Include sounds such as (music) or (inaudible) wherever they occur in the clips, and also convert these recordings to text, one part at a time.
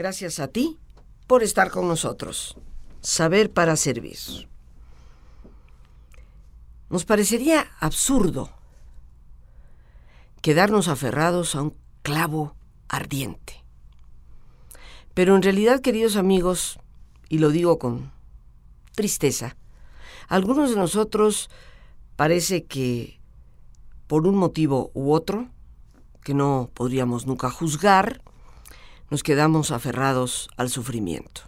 Gracias a ti por estar con nosotros. Saber para servir. Nos parecería absurdo quedarnos aferrados a un clavo ardiente. Pero en realidad, queridos amigos, y lo digo con tristeza, algunos de nosotros parece que por un motivo u otro, que no podríamos nunca juzgar, nos quedamos aferrados al sufrimiento.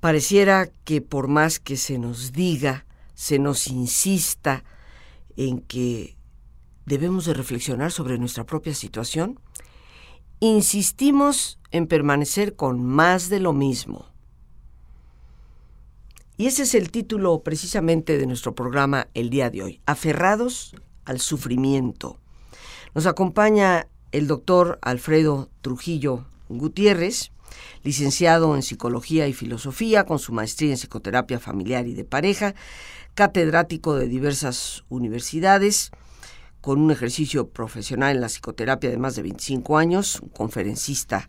Pareciera que por más que se nos diga, se nos insista en que debemos de reflexionar sobre nuestra propia situación, insistimos en permanecer con más de lo mismo. Y ese es el título precisamente de nuestro programa el día de hoy, Aferrados al Sufrimiento. Nos acompaña el doctor Alfredo Trujillo Gutiérrez, licenciado en Psicología y Filosofía, con su maestría en Psicoterapia Familiar y de Pareja, catedrático de diversas universidades, con un ejercicio profesional en la psicoterapia de más de 25 años, un conferencista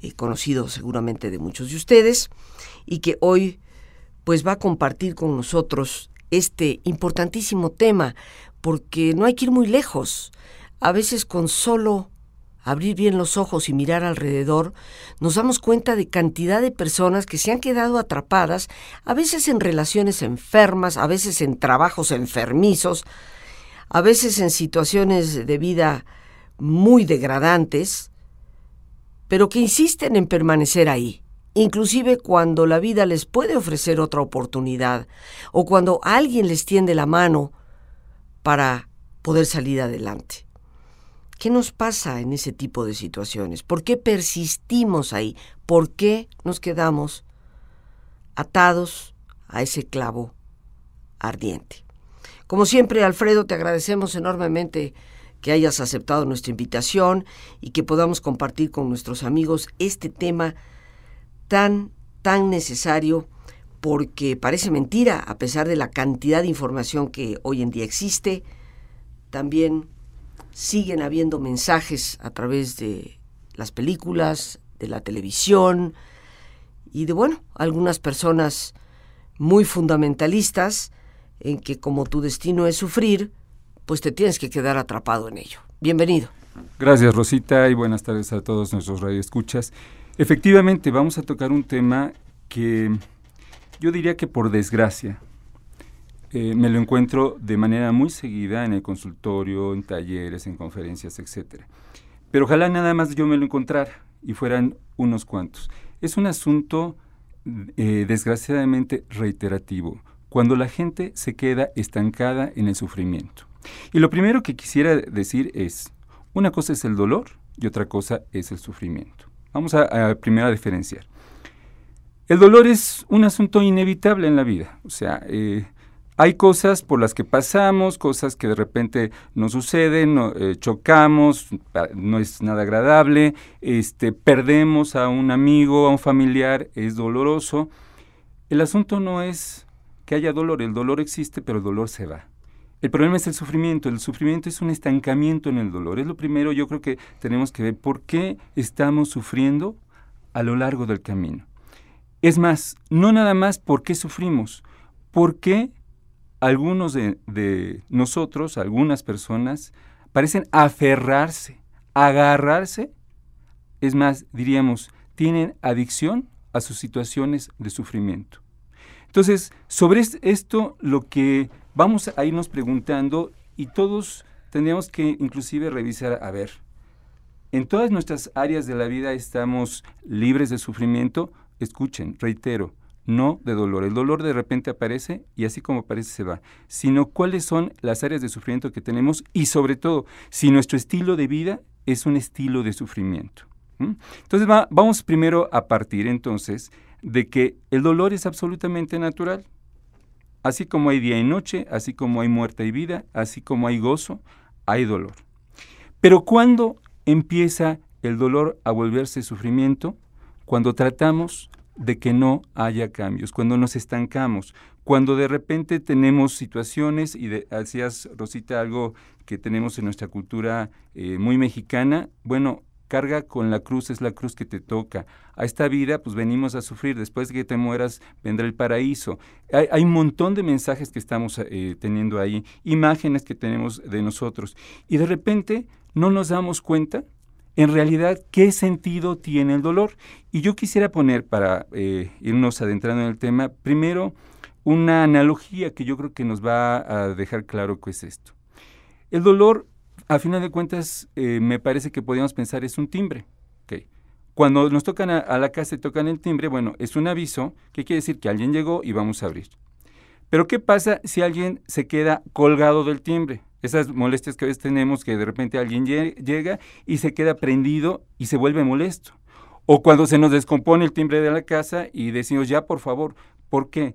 eh, conocido seguramente de muchos de ustedes, y que hoy pues va a compartir con nosotros este importantísimo tema, porque no hay que ir muy lejos. A veces con solo abrir bien los ojos y mirar alrededor, nos damos cuenta de cantidad de personas que se han quedado atrapadas, a veces en relaciones enfermas, a veces en trabajos enfermizos, a veces en situaciones de vida muy degradantes, pero que insisten en permanecer ahí, inclusive cuando la vida les puede ofrecer otra oportunidad o cuando alguien les tiende la mano para poder salir adelante. ¿Qué nos pasa en ese tipo de situaciones? ¿Por qué persistimos ahí? ¿Por qué nos quedamos atados a ese clavo ardiente? Como siempre, Alfredo, te agradecemos enormemente que hayas aceptado nuestra invitación y que podamos compartir con nuestros amigos este tema tan, tan necesario porque parece mentira, a pesar de la cantidad de información que hoy en día existe, también siguen habiendo mensajes a través de las películas, de la televisión y de, bueno, algunas personas muy fundamentalistas en que como tu destino es sufrir, pues te tienes que quedar atrapado en ello. Bienvenido. Gracias Rosita y buenas tardes a todos nuestros radioescuchas. Efectivamente, vamos a tocar un tema que yo diría que por desgracia eh, me lo encuentro de manera muy seguida en el consultorio, en talleres, en conferencias, etc. Pero ojalá nada más yo me lo encontrara y fueran unos cuantos. Es un asunto eh, desgraciadamente reiterativo cuando la gente se queda estancada en el sufrimiento. Y lo primero que quisiera decir es, una cosa es el dolor y otra cosa es el sufrimiento. Vamos a, primero a diferenciar. El dolor es un asunto inevitable en la vida, o sea, eh, hay cosas por las que pasamos, cosas que de repente nos suceden, eh, chocamos, no es nada agradable, este, perdemos a un amigo, a un familiar, es doloroso. El asunto no es que haya dolor. El dolor existe, pero el dolor se va. El problema es el sufrimiento. El sufrimiento es un estancamiento en el dolor. Es lo primero yo creo que tenemos que ver por qué estamos sufriendo a lo largo del camino. Es más, no nada más por qué sufrimos, por qué algunos de, nosotros, algunas personas, parecen aferrarse, agarrarse, es más, diríamos, tienen adicción a sus situaciones de sufrimiento. Entonces, sobre esto lo que vamos a irnos preguntando y todos tendríamos que inclusive revisar, a ver, en todas nuestras áreas de la vida estamos libres de sufrimiento, escuchen, reitero, no de dolor. El dolor de repente aparece y así como aparece se va, sino cuáles son las áreas de sufrimiento que tenemos y sobre todo si nuestro estilo de vida es un estilo de sufrimiento. Entonces vamos primero a partir entonces de que el dolor es absolutamente natural. Así como hay día y noche, así como hay muerte y vida, así como hay gozo, hay dolor. Pero cuando empieza el dolor a volverse sufrimiento? Cuando tratamos de que no haya cambios, cuando nos estancamos, cuando de repente tenemos situaciones, y de, hacías, Rosita, algo que tenemos en nuestra cultura eh, muy mexicana, bueno, carga con la cruz, es la cruz que te toca. A esta vida, pues venimos a sufrir, después de que te mueras, vendrá el paraíso. Hay, un montón de mensajes que estamos eh, teniendo ahí, imágenes que tenemos de nosotros. Y de repente no nos damos cuenta, en realidad, qué sentido tiene el dolor. Y yo quisiera poner, para eh, irnos adentrando en el tema, primero una analogía que yo creo que nos va a dejar claro qué es esto. El dolor a final de cuentas, eh, me parece que podríamos pensar es un timbre. Cuando nos tocan a, la casa y tocan el timbre, bueno, es un aviso que quiere decir que alguien llegó y vamos a abrir. Pero ¿qué pasa si alguien se queda colgado del timbre? Esas molestias que a veces tenemos, que de repente alguien llega y se queda prendido y se vuelve molesto. O cuando se nos descompone el timbre de la casa y decimos, ya, por favor, ¿por qué?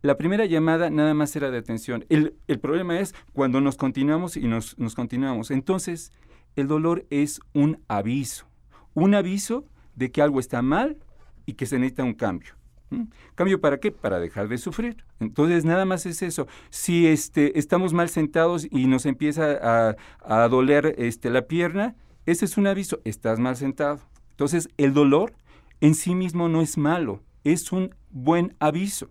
La primera llamada nada más era de atención. El, problema es cuando nos continuamos y nos, continuamos. Entonces, el dolor es un aviso. Un aviso de que algo está mal y que se necesita un cambio. ¿Cambio para qué? Para dejar de sufrir. Entonces, nada más es eso. Si este, estamos mal sentados y nos empieza a, doler este, la pierna, ese es un aviso, estás mal sentado. Entonces, el dolor en sí mismo no es malo, es un buen aviso.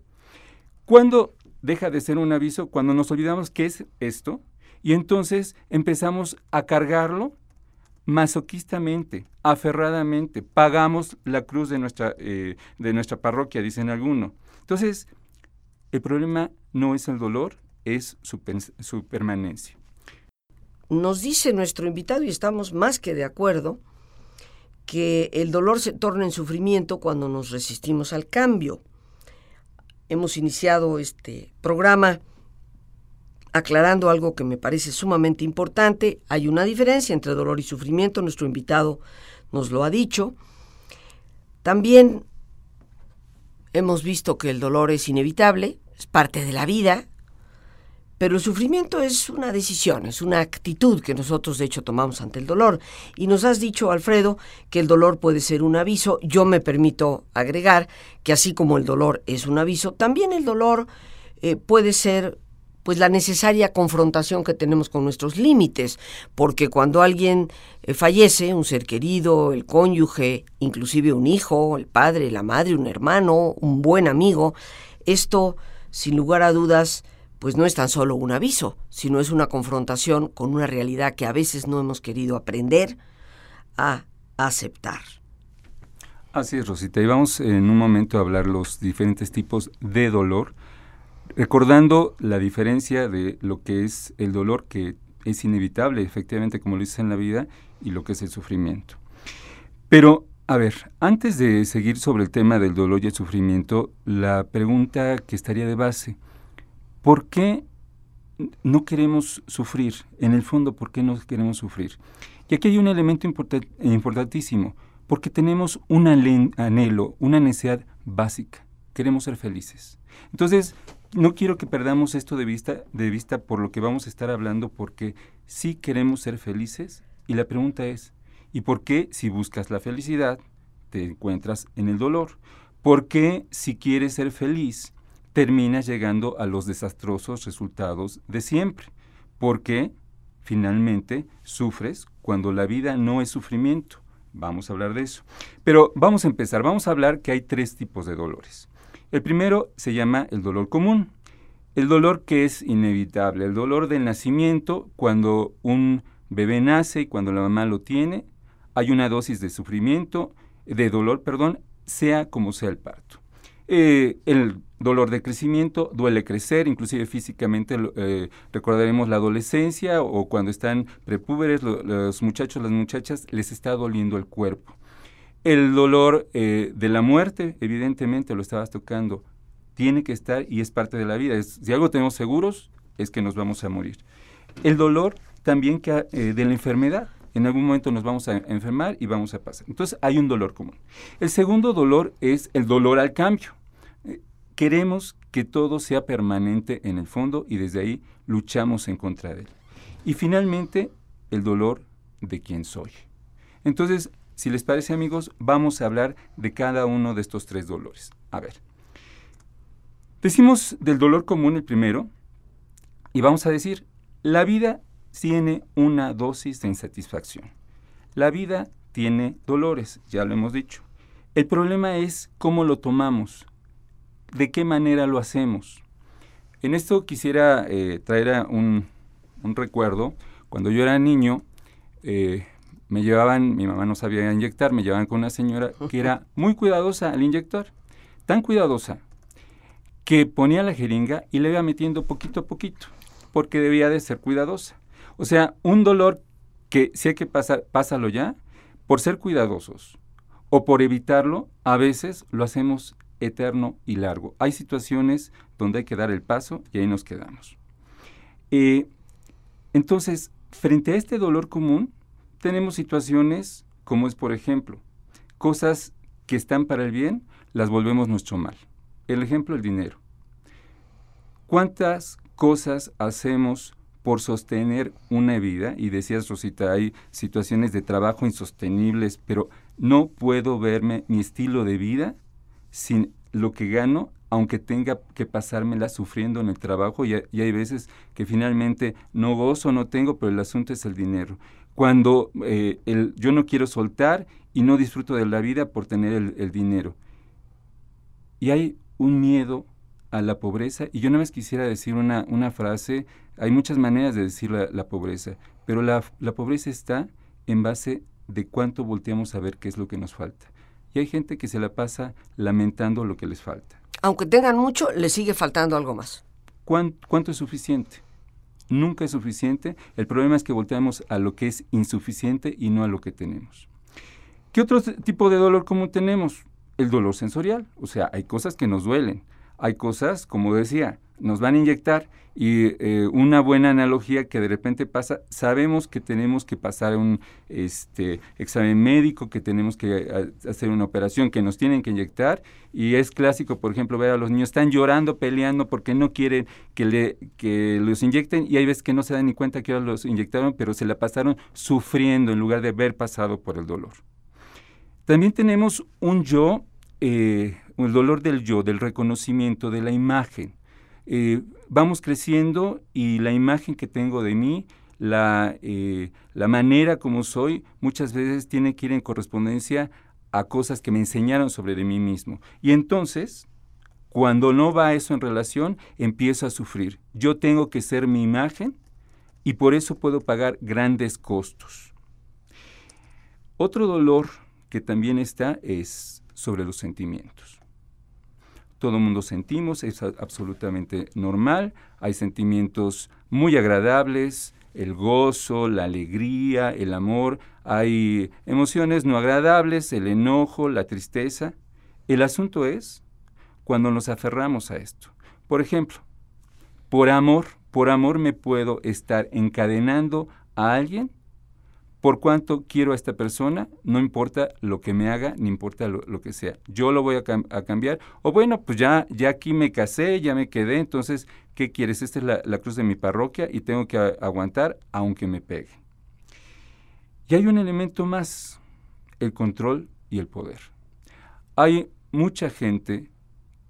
¿Cuándo deja de ser un aviso? Cuando nos olvidamos qué es esto y entonces empezamos a cargarlo masoquistamente, aferradamente, pagamos la cruz de nuestra, eh, de nuestra parroquia, dicen algunos. Entonces, el problema no es el dolor, es su, su permanencia. Nos dice nuestro invitado, y estamos más que de acuerdo, que el dolor se torna en sufrimiento cuando nos resistimos al cambio hemos iniciado este programa aclarando algo que me parece sumamente importante. Hay una diferencia entre dolor y sufrimiento, nuestro invitado nos lo ha dicho. También hemos visto que el dolor es inevitable, es parte de la vida, pero el sufrimiento es una decisión, es una actitud que nosotros de hecho tomamos ante el dolor. Y nos has dicho, Alfredo, que el dolor puede ser un aviso. Yo me permito agregar que así como el dolor es un aviso, también el dolor eh, puede ser pues la necesaria confrontación que tenemos con nuestros límites, porque cuando alguien eh, fallece, un ser querido, el cónyuge, inclusive un hijo, el padre, la madre, un hermano, un buen amigo, esto, sin lugar a dudas, pues no es tan solo un aviso, sino es una confrontación con una realidad que a veces no hemos querido aprender a aceptar. Así es, Rosita. Y vamos en un momento a hablar los diferentes tipos de dolor, recordando la diferencia de lo que es el dolor que es inevitable, efectivamente, como lo dice en la vida, y lo que es el sufrimiento. Pero, a ver, antes de seguir sobre el tema del dolor y el sufrimiento, la pregunta que estaría de base, ¿Por qué no queremos sufrir? En el fondo, ¿por qué no queremos sufrir? Y aquí hay un elemento importantísimo, porque tenemos un anhelo, una necesidad básica. Queremos ser felices. Entonces, no quiero que perdamos esto de vista, de vista por lo que vamos a estar hablando, porque sí queremos ser felices. Y la pregunta es, ¿y por qué si buscas la felicidad te encuentras en el dolor? ¿Por qué si quieres ser feliz terminas llegando a los desastrosos resultados de siempre, porque finalmente sufres cuando la vida no es sufrimiento. Vamos a hablar de eso. Pero vamos a empezar, vamos a hablar que hay tres tipos de dolores. El primero se llama el dolor común, el dolor que es inevitable, el dolor del nacimiento, cuando un bebé nace y cuando la mamá lo tiene, hay una dosis de sufrimiento, de dolor, perdón, sea como sea el parto. Eh, el dolor de crecimiento, duele crecer, inclusive físicamente eh, recordaremos la adolescencia o cuando están prepúberes, los muchachos, las muchachas, les está doliendo el cuerpo. El dolor eh, de la muerte, evidentemente lo estabas tocando, tiene que estar y es parte de la vida. si algo tenemos seguros, es que nos vamos a morir. El dolor también que, de la enfermedad. En algún momento nos vamos a enfermar y vamos a pasar. Entonces hay un dolor común. El segundo dolor es el dolor al cambio. Eh, queremos que todo sea permanente en el fondo y desde ahí luchamos en contra de él. Y finalmente, el dolor de quién soy. Entonces, si les parece amigos, vamos a hablar de cada uno de estos tres dolores. A ver. Decimos del dolor común el primero y vamos a decir, la vida tiene una dosis de insatisfacción. La vida tiene dolores, ya lo hemos dicho. El problema es cómo lo tomamos, de qué manera lo hacemos. En esto quisiera eh, traer un, recuerdo. Cuando yo era niño, eh, me llevaban, mi mamá no sabía inyectar, me llevaban con una señora que era (laughs) muy cuidadosa al inyectar, tan cuidadosa que ponía la jeringa y le iba metiendo poquito a poquito, porque debía de ser cuidadosa. O sea, un dolor que si hay que pasar, pásalo ya, por ser cuidadosos o por evitarlo, a veces lo hacemos eterno y largo. Hay situaciones donde hay que dar el paso y ahí nos quedamos. Eh, entonces, frente a este dolor común, tenemos situaciones como es, por ejemplo, cosas que están para el bien, las volvemos nuestro mal. El ejemplo, el dinero. ¿Cuántas cosas hacemos por sostener una vida? Y decías, Rosita, hay situaciones de trabajo insostenibles, pero no puedo verme mi estilo de vida sin lo que gano, aunque tenga que pasármela sufriendo en el trabajo. Y, hay veces que finalmente no gozo, no tengo, pero el asunto es el dinero cuando eh, el, yo no quiero soltar y no disfruto de la vida por tener el, dinero. Y hay un miedo a la pobreza, y yo nada más quisiera decir una, una frase, hay muchas maneras de decir la, pobreza, pero la, la, pobreza está en base de cuánto volteamos a ver qué es lo que nos falta. Y hay gente que se la pasa lamentando lo que les falta. Aunque tengan mucho, les sigue faltando algo más. ¿Cuánto es suficiente? Nunca es suficiente. El problema es que volteamos a lo que es insuficiente y no a lo que tenemos. ¿Qué otro tipo de dolor común tenemos? El dolor sensorial. O sea, hay cosas que nos duelen. Hay cosas, como decía, nos van a inyectar y eh, una buena analogía que de repente pasa, sabemos que tenemos que pasar un este, examen médico, que tenemos que eh, hacer una operación, que nos tienen que inyectar y es clásico, por ejemplo, ver a los niños están llorando, peleando porque no quieren que, le, que los inyecten y hay veces que no se dan ni cuenta que los inyectaron, pero se la pasaron sufriendo en lugar de haber pasado por el dolor. También tenemos un yo, eh, el dolor del yo, del reconocimiento, de la imagen eh, vamos creciendo y la imagen que tengo de mí, la, eh, la manera como soy, muchas veces tiene que ir en correspondencia a cosas que me enseñaron sobre mí mismo. Y entonces, cuando no va eso en relación, empiezo a sufrir. Yo tengo que ser mi imagen y por eso puedo pagar grandes costos. Otro dolor que también está es sobre los sentimientos todo el mundo sentimos, es absolutamente normal, hay sentimientos muy agradables, el gozo, la alegría, el amor, hay emociones no agradables, el enojo, la tristeza. El asunto es cuando nos aferramos a esto. Por ejemplo, por amor, por amor me puedo estar encadenando a alguien por cuánto quiero a esta persona, no importa lo que me haga, ni importa lo, que sea. Yo lo voy a, cambiar. O bueno, pues ya, ya aquí me casé, ya me quedé, entonces, ¿qué quieres? Esta es la, cruz de mi parroquia y tengo que aguantar aunque me pegue. Y hay un elemento más, el control y el poder. Hay mucha gente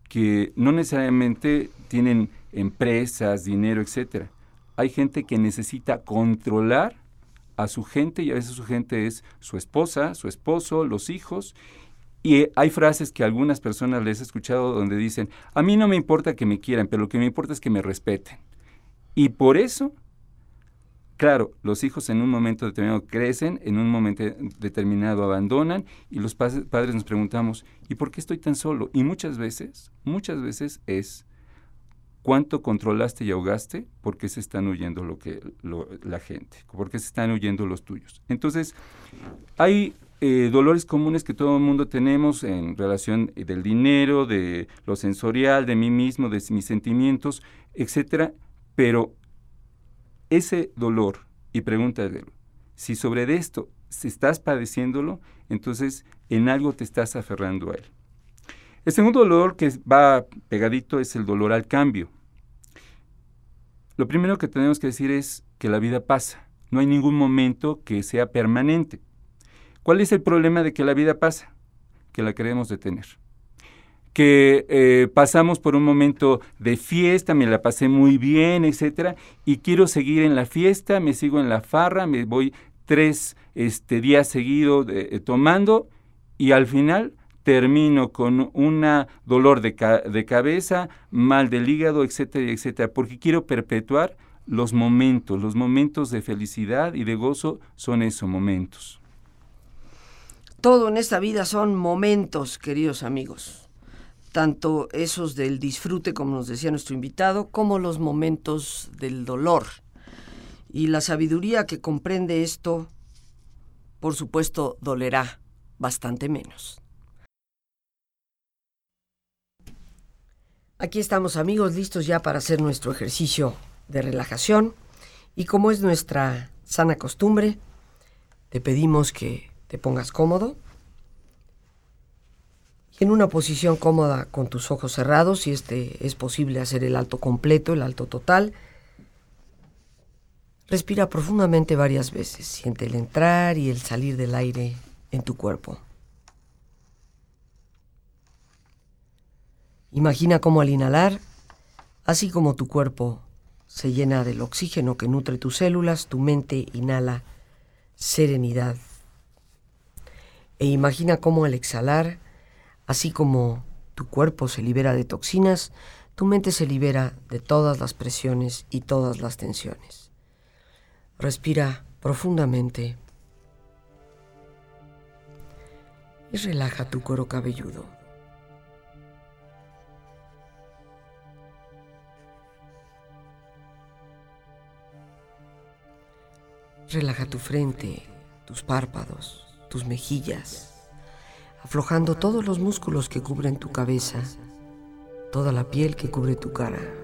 que no necesariamente tienen empresas, dinero, etcétera. Hay gente que necesita controlar a su gente y a veces su gente es su esposa, su esposo, los hijos. Y hay frases que algunas personas les he escuchado donde dicen, a mí no me importa que me quieran, pero lo que me importa es que me respeten. Y por eso, claro, los hijos en un momento determinado crecen, en un momento determinado abandonan y los padres nos preguntamos, ¿y por qué estoy tan solo? Y muchas veces, muchas veces es cuánto controlaste y ahogaste, por qué se están huyendo lo que la gente, por qué se están huyendo los tuyos. Entonces, hay eh, dolores comunes que todo el mundo tenemos en relación del dinero, de lo sensorial, de mí mismo, de mis sentimientos, etcétera, pero ese dolor, y pregúntale, si sobre esto si estás padeciéndolo, entonces en algo te estás aferrando a él. El segundo dolor que va pegadito es el dolor al cambio. Lo primero que tenemos que decir es que la vida pasa. No hay ningún momento que sea permanente. ¿Cuál es el problema de que la vida pasa? Que la queremos detener. Que eh, pasamos por un momento de fiesta, me la pasé muy bien, etcétera, y quiero seguir en la fiesta, me sigo en la farra, me voy tres este, días seguidos eh, tomando y al final termino con un dolor de, de, cabeza, mal del hígado, etcétera, etcétera, porque quiero perpetuar los momentos, los momentos de felicidad y de gozo son esos momentos. Todo en esta vida son momentos, queridos amigos, tanto esos del disfrute, como nos decía nuestro invitado, como los momentos del dolor. Y la sabiduría que comprende esto, por supuesto, dolerá bastante menos. Aquí estamos amigos listos ya para hacer nuestro ejercicio de relajación y como es nuestra sana costumbre, te pedimos que te pongas cómodo y en una posición cómoda con tus ojos cerrados, si este es posible hacer el alto completo, el alto total. Respira profundamente varias veces, siente el entrar y el salir del aire en tu cuerpo. Imagina cómo al inhalar, así como tu cuerpo se llena del oxígeno que nutre tus células, tu mente inhala serenidad. E imagina cómo al exhalar, así como tu cuerpo se libera de toxinas, tu mente se libera de todas las presiones y todas las tensiones. Respira profundamente y relaja tu cuero cabelludo. Relaja tu frente, tus párpados, tus mejillas, aflojando todos los músculos que cubren tu cabeza, toda la piel que cubre tu cara.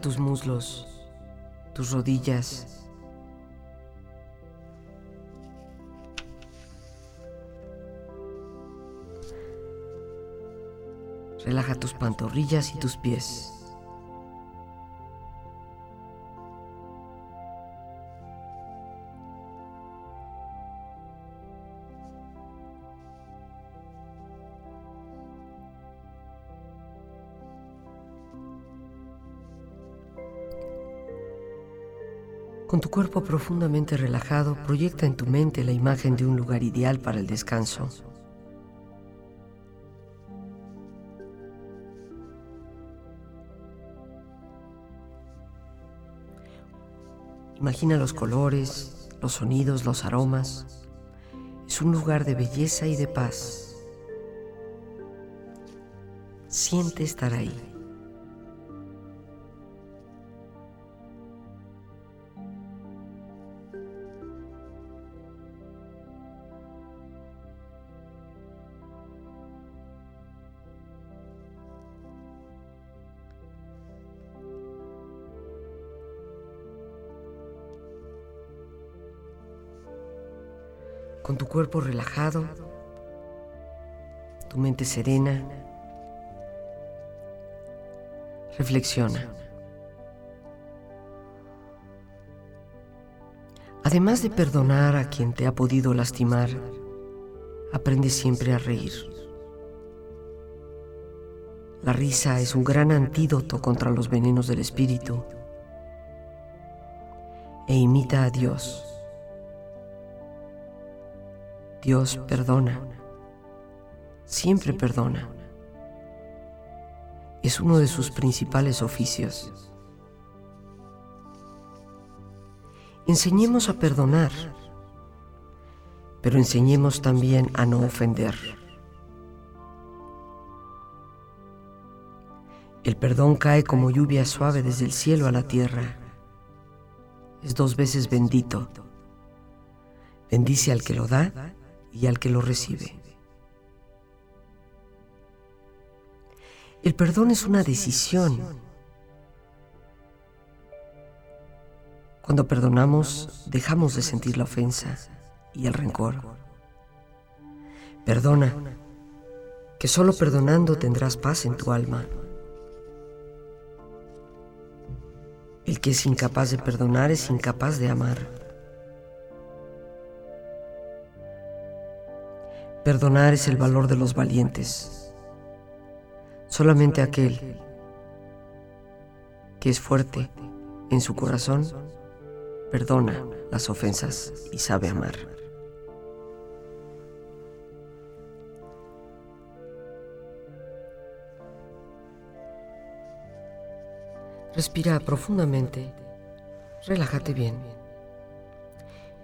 Tus muslos, tus rodillas. Relaja tus pantorrillas y tus pies. Con tu cuerpo profundamente relajado, proyecta en tu mente la imagen de un lugar ideal para el descanso. Imagina los colores, los sonidos, los aromas. Es un lugar de belleza y de paz. Siente estar ahí. Con tu cuerpo relajado, tu mente serena. Reflexiona. Además de perdonar a quien te ha podido lastimar, aprende siempre a reír. La risa es un gran antídoto contra los venenos del espíritu e imita a Dios. Dios perdona, siempre perdona. Es uno de sus principales oficios. Enseñemos a perdonar, pero enseñemos también a no ofender. El perdón cae como lluvia suave desde el cielo a la tierra. Es dos veces bendito. Bendice al que lo da y al que lo recibe. El perdón es una decisión. Cuando perdonamos, dejamos de sentir la ofensa y el rencor. Perdona, que solo perdonando tendrás paz en tu alma. El que es incapaz de perdonar es incapaz de amar. Perdonar es el valor de los valientes. Solamente aquel que es fuerte en su corazón perdona las ofensas y sabe amar. Respira profundamente, relájate bien.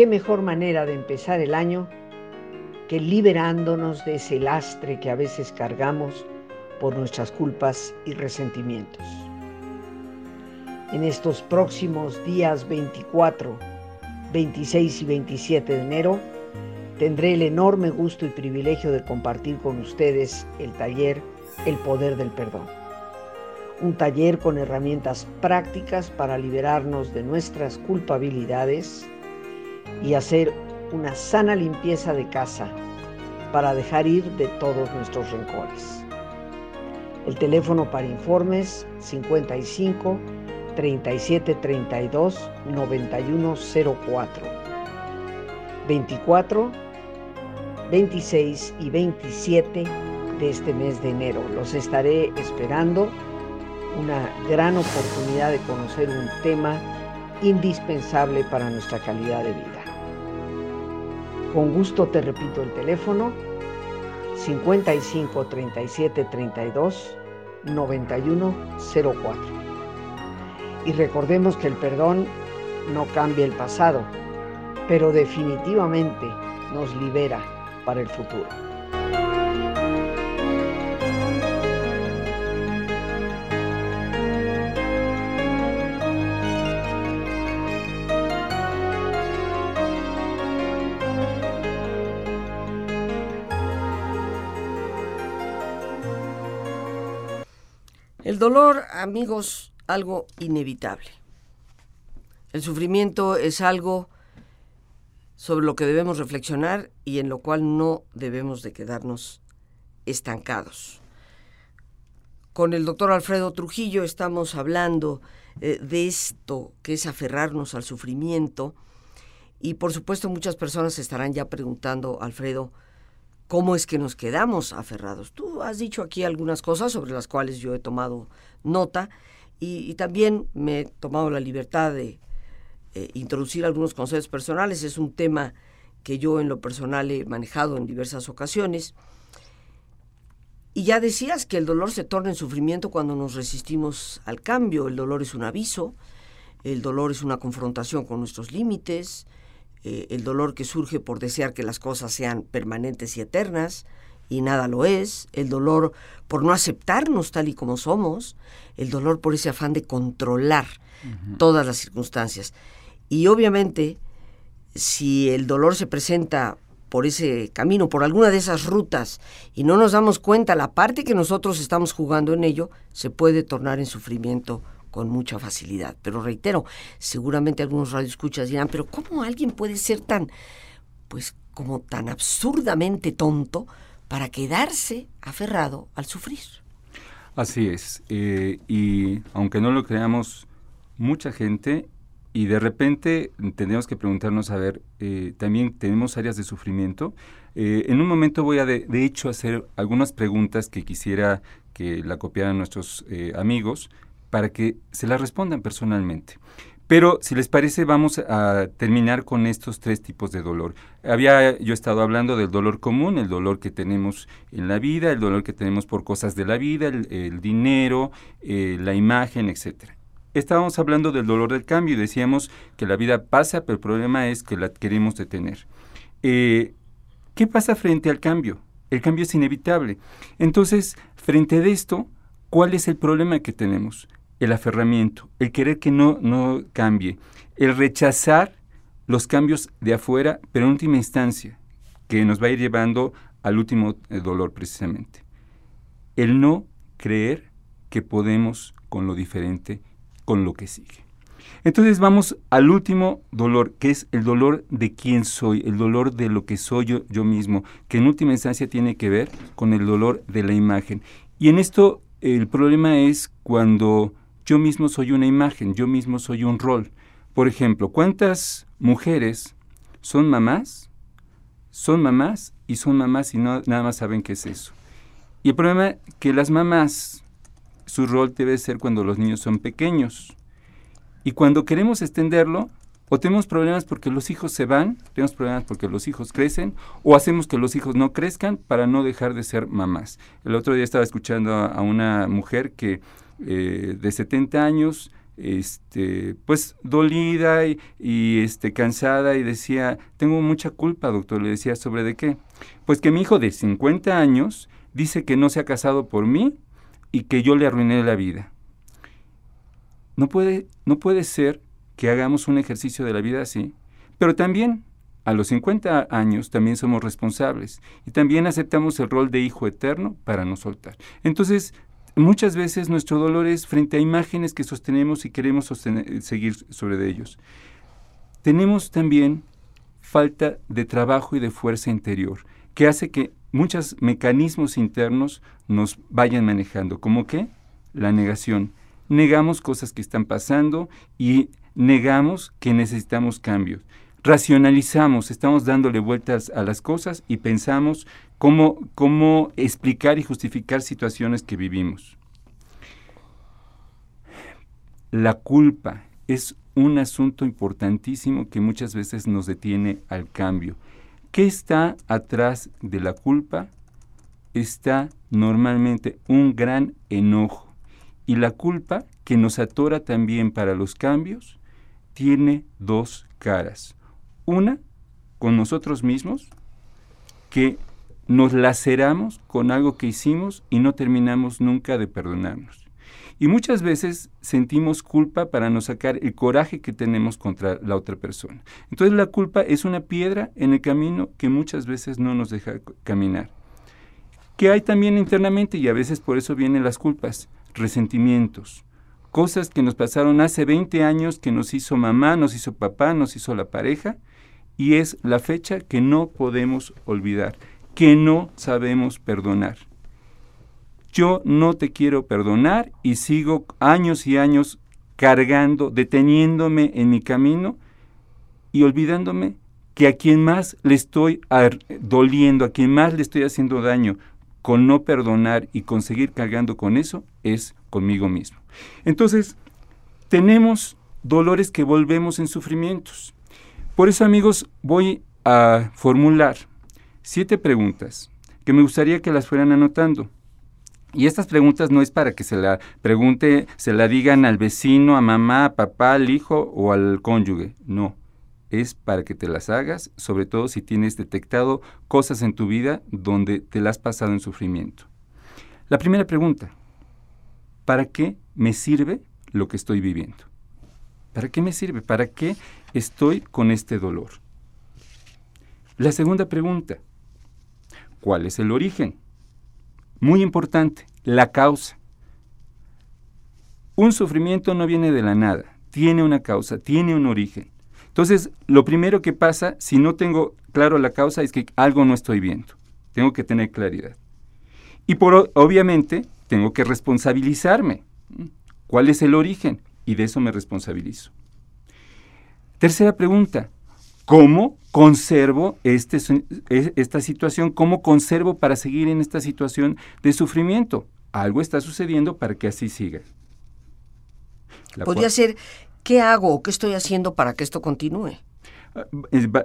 ¿Qué mejor manera de empezar el año que liberándonos de ese lastre que a veces cargamos por nuestras culpas y resentimientos? En estos próximos días 24, 26 y 27 de enero, tendré el enorme gusto y privilegio de compartir con ustedes el taller El Poder del Perdón. Un taller con herramientas prácticas para liberarnos de nuestras culpabilidades, y hacer una sana limpieza de casa para dejar ir de todos nuestros rencores. El teléfono para informes 55 37 32 9104 24 26 y 27 de este mes de enero. Los estaré esperando. Una gran oportunidad de conocer un tema indispensable para nuestra calidad de vida. Con gusto te repito el teléfono 55 37 32 91 04. Y recordemos que el perdón no cambia el pasado, pero definitivamente nos libera para el futuro. Dolor, amigos, algo inevitable. El sufrimiento es algo sobre lo que debemos reflexionar y en lo cual no debemos de quedarnos estancados. Con el doctor Alfredo Trujillo estamos hablando eh, de esto que es aferrarnos al sufrimiento y por supuesto muchas personas estarán ya preguntando, Alfredo, cómo es que nos quedamos aferrados. Tú has dicho aquí algunas cosas sobre las cuales yo he tomado nota y, también me he tomado la libertad de eh, introducir algunos conceptos personales. Es un tema que yo en lo personal he manejado en diversas ocasiones. Y ya decías que el dolor se torna en sufrimiento cuando nos resistimos al cambio. El dolor es un aviso, el dolor es una confrontación con nuestros límites, eh, el dolor que surge por desear que las cosas sean permanentes y eternas, y nada lo es, el dolor por no aceptarnos tal y como somos, el dolor por ese afán de controlar todas las circunstancias. Y obviamente, si el dolor se presenta por ese camino, por alguna de esas rutas, y no nos damos cuenta la parte que nosotros estamos jugando en ello, se puede tornar en sufrimiento con mucha facilidad. Pero reitero, seguramente algunos radioescuchas dirán, pero ¿cómo alguien puede ser tan, pues como tan absurdamente tonto para quedarse aferrado al sufrir? Así es. Eh, y aunque no lo creamos, mucha gente y de repente tenemos que preguntarnos, a ver, eh, también tenemos áreas de sufrimiento. Eh, en un momento voy a, de, de, hecho, hacer algunas preguntas que quisiera que la copiaran nuestros amigos para que se las respondan personalmente. Pero si les parece, vamos a terminar con estos tres tipos de dolor. Había yo estado hablando del dolor común, el dolor que tenemos en la vida, el dolor que tenemos por cosas de la vida, el, dinero, eh, la imagen, etc. Estábamos hablando del dolor del cambio y decíamos que la vida pasa, pero el problema es que la queremos detener. Eh, ¿Qué pasa frente al cambio? El cambio es inevitable. Entonces, frente a esto, ¿cuál es el problema que tenemos? El aferramiento, el querer que no, no cambie, el rechazar los cambios de afuera, pero en última instancia, que nos va a ir llevando al último eh, dolor precisamente. El no creer que podemos con lo diferente, con lo que sigue. Entonces vamos al último dolor, que es el dolor de quién soy, el dolor de lo que soy yo, yo mismo, que en última instancia tiene que ver con el dolor de la imagen. Y en esto el problema es cuando yo mismo soy una imagen, yo mismo soy un rol. Por ejemplo, ¿cuántas mujeres son mamás? Son mamás y son mamás y no, nada más saben qué es eso. Y el problema es que las mamás, su rol debe ser cuando los niños son pequeños. Y cuando queremos extenderlo, o tenemos problemas porque los hijos se van, tenemos problemas porque los hijos crecen, o hacemos que los hijos no crezcan para no dejar de ser mamás. El otro día estaba escuchando a una mujer que eh, de 70 años, este, pues dolida y, este, cansada y decía, tengo mucha culpa, doctor. Le decía, ¿sobre de qué? Pues que mi hijo de 50 años dice que no se ha casado por mí y que yo le arruiné la vida. No puede, no puede ser que hagamos un ejercicio de la vida así, pero también a los 50 años también somos responsables y también aceptamos el rol de hijo eterno para no soltar. Entonces, Muchas veces nuestro dolor es frente a imágenes que sostenemos y queremos seguir sobre ellos. Tenemos también falta de trabajo y de fuerza interior, que hace que muchos mecanismos internos nos vayan manejando, como que la negación. Negamos cosas que están pasando y negamos que necesitamos cambios racionalizamos, estamos dándole vueltas a las cosas y pensamos cómo, cómo explicar y justificar situaciones que vivimos. La culpa es un asunto importantísimo que muchas veces nos detiene al cambio. ¿Qué está atrás de la culpa? Está normalmente un gran enojo. Y la culpa, que nos atora también para los cambios, tiene dos caras. Una, con nosotros mismos, que nos laceramos con algo que hicimos y no terminamos nunca de perdonarnos. Y muchas veces sentimos culpa para no sacar el coraje que tenemos contra la otra persona. Entonces la culpa es una piedra en el camino que muchas veces no nos deja caminar. ¿Qué hay también internamente? Y a veces por eso vienen las culpas, resentimientos, cosas que nos pasaron hace 20 años que nos hizo mamá, nos hizo papá, nos hizo la pareja, y es la fecha que no podemos olvidar, que no sabemos perdonar. Yo no te quiero perdonar y sigo años y años cargando, deteniéndome en mi camino y olvidándome que a quien más le estoy doliendo, a quien más le estoy haciendo daño con no perdonar y conseguir cargando con eso es conmigo mismo. Entonces, tenemos dolores que volvemos en sufrimientos. Por eso, amigos, voy a formular siete preguntas que me gustaría que las fueran anotando. Y estas preguntas no es para que se la pregunte, se la digan al vecino, a mamá, a papá, al hijo o al cónyuge. No. es para que te las hagas, sobre todo si tienes detectado cosas en tu vida donde te las has pasado en sufrimiento. La primera pregunta, ¿para qué me sirve lo que estoy viviendo? ¿Para qué me sirve? ¿Para qué estoy con este dolor? La segunda pregunta, ¿cuál es el origen? Muy importante, la causa. Un sufrimiento no viene de la nada, tiene una causa, tiene un origen. Entonces, lo primero que pasa, si no tengo claro la causa, es que algo no estoy viendo. Tengo que tener claridad. Y por, obviamente, tengo que responsabilizarme. ¿Cuál es el origen? Y de eso me responsabilizo. Tercera pregunta, ¿cómo conservo este, esta situación? ¿Cómo conservo para seguir en esta situación de sufrimiento? Algo está sucediendo para que así siga. Podría ser ¿qué hago o qué estoy haciendo para que esto continúe? Ah,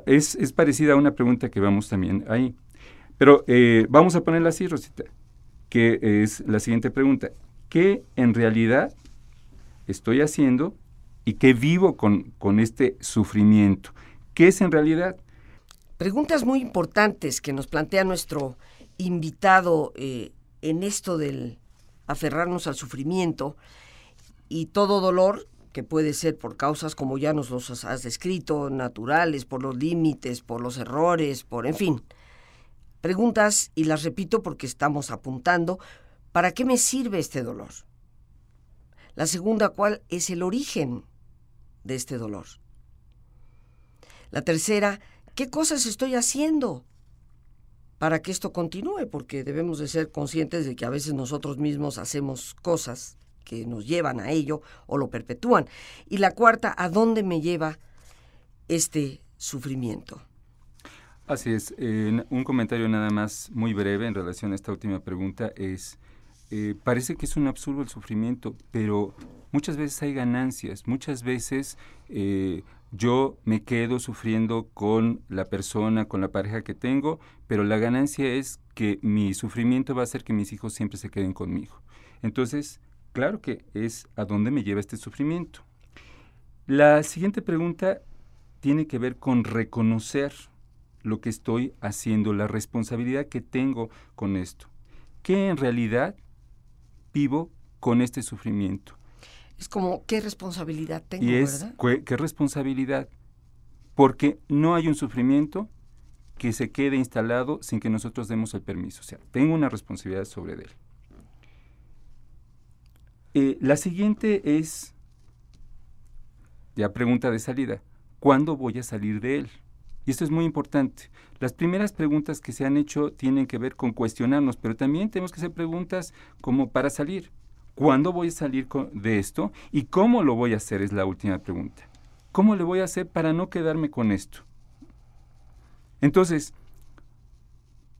es, parecida a una pregunta que vamos también ahí. Pero eh, vamos a ponerla así, Rosita, que es la siguiente pregunta. ¿Qué en realidad estoy haciendo y qué vivo con, con este sufrimiento? ¿Qué es en realidad? Preguntas muy importantes que nos plantea nuestro invitado eh, en esto del aferrarnos al sufrimiento y todo dolor que puede ser por causas como ya nos los has descrito, naturales, por los límites, por los errores, por, en fin. Preguntas, y las repito porque estamos apuntando, ¿para qué me sirve este dolor? La segunda, ¿cuál es el origen de este dolor? La tercera, ¿qué cosas estoy haciendo para que esto continúe? Porque debemos de ser conscientes de que a veces nosotros mismos hacemos cosas que nos llevan a ello o lo perpetúan. Y la cuarta, ¿a dónde me lleva este sufrimiento? Así es. un comentario nada más muy breve en relación a esta última pregunta es, eh, parece que es un absurdo el sufrimiento, pero muchas veces hay ganancias, muchas veces eh, yo me quedo sufriendo con la persona, con la pareja que tengo, pero la ganancia es que mi sufrimiento va a hacer que mis hijos siempre se queden conmigo. Entonces, Claro que es a dónde me lleva este sufrimiento. La siguiente pregunta tiene que ver con reconocer lo que estoy haciendo, la responsabilidad que tengo con esto. ¿Qué en realidad vivo con este sufrimiento? Es como, ¿qué responsabilidad tengo? Y es, ¿qué responsabilidad? Porque no hay un sufrimiento que se quede instalado sin que nosotros demos el permiso. O sea, tengo una responsabilidad sobre él. Eh, la siguiente es, ya pregunta de salida, ¿cuándo voy a salir de él? Y esto es muy importante. Las primeras preguntas que se han hecho tienen que ver con cuestionarnos, pero también tenemos que hacer preguntas como para salir. ¿Cuándo voy a salir de esto? ¿Y cómo lo voy a hacer? Es la última pregunta. ¿Cómo le voy a hacer para no quedarme con esto? Entonces,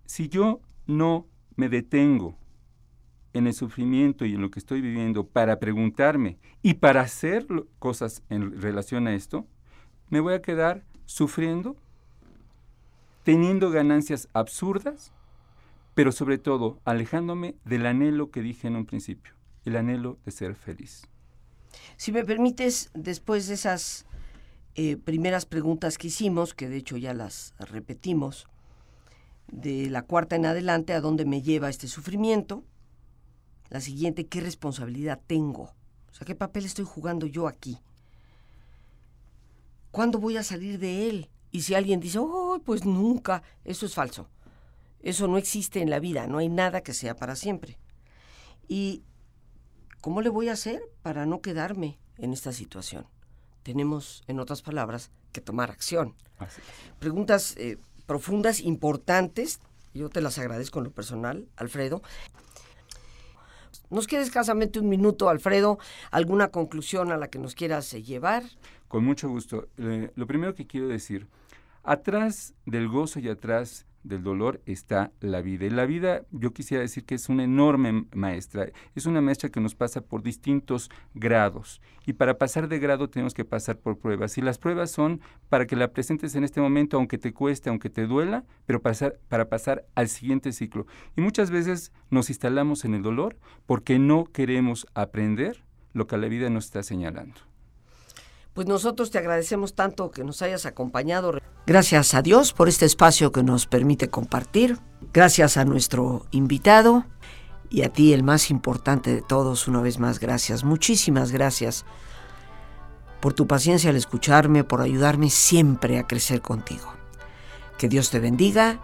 si yo no me detengo en el sufrimiento y en lo que estoy viviendo para preguntarme y para hacer cosas en relación a esto, me voy a quedar sufriendo, teniendo ganancias absurdas, pero sobre todo alejándome del anhelo que dije en un principio, el anhelo de ser feliz. Si me permites, después de esas eh, primeras preguntas que hicimos, que de hecho ya las repetimos, de la cuarta en adelante, a dónde me lleva este sufrimiento, la siguiente, ¿qué responsabilidad tengo? O sea, ¿qué papel estoy jugando yo aquí? ¿Cuándo voy a salir de él? Y si alguien dice, oh, pues nunca, eso es falso. Eso no existe en la vida, no hay nada que sea para siempre. ¿Y cómo le voy a hacer para no quedarme en esta situación? Tenemos, en otras palabras, que tomar acción. Preguntas eh, profundas, importantes, yo te las agradezco en lo personal, Alfredo. Nos queda escasamente un minuto, Alfredo. ¿Alguna conclusión a la que nos quieras llevar? Con mucho gusto. Eh, lo primero que quiero decir, atrás del gozo y atrás del dolor está la vida. Y la vida, yo quisiera decir que es una enorme maestra. Es una maestra que nos pasa por distintos grados. Y para pasar de grado tenemos que pasar por pruebas. Y las pruebas son para que la presentes en este momento, aunque te cueste, aunque te duela, pero pasar, para pasar al siguiente ciclo. Y muchas veces nos instalamos en el dolor porque no queremos aprender lo que la vida nos está señalando. Pues nosotros te agradecemos tanto que nos hayas acompañado. Gracias a Dios por este espacio que nos permite compartir. Gracias a nuestro invitado y a ti, el más importante de todos, una vez más, gracias. Muchísimas gracias por tu paciencia al escucharme, por ayudarme siempre a crecer contigo. Que Dios te bendiga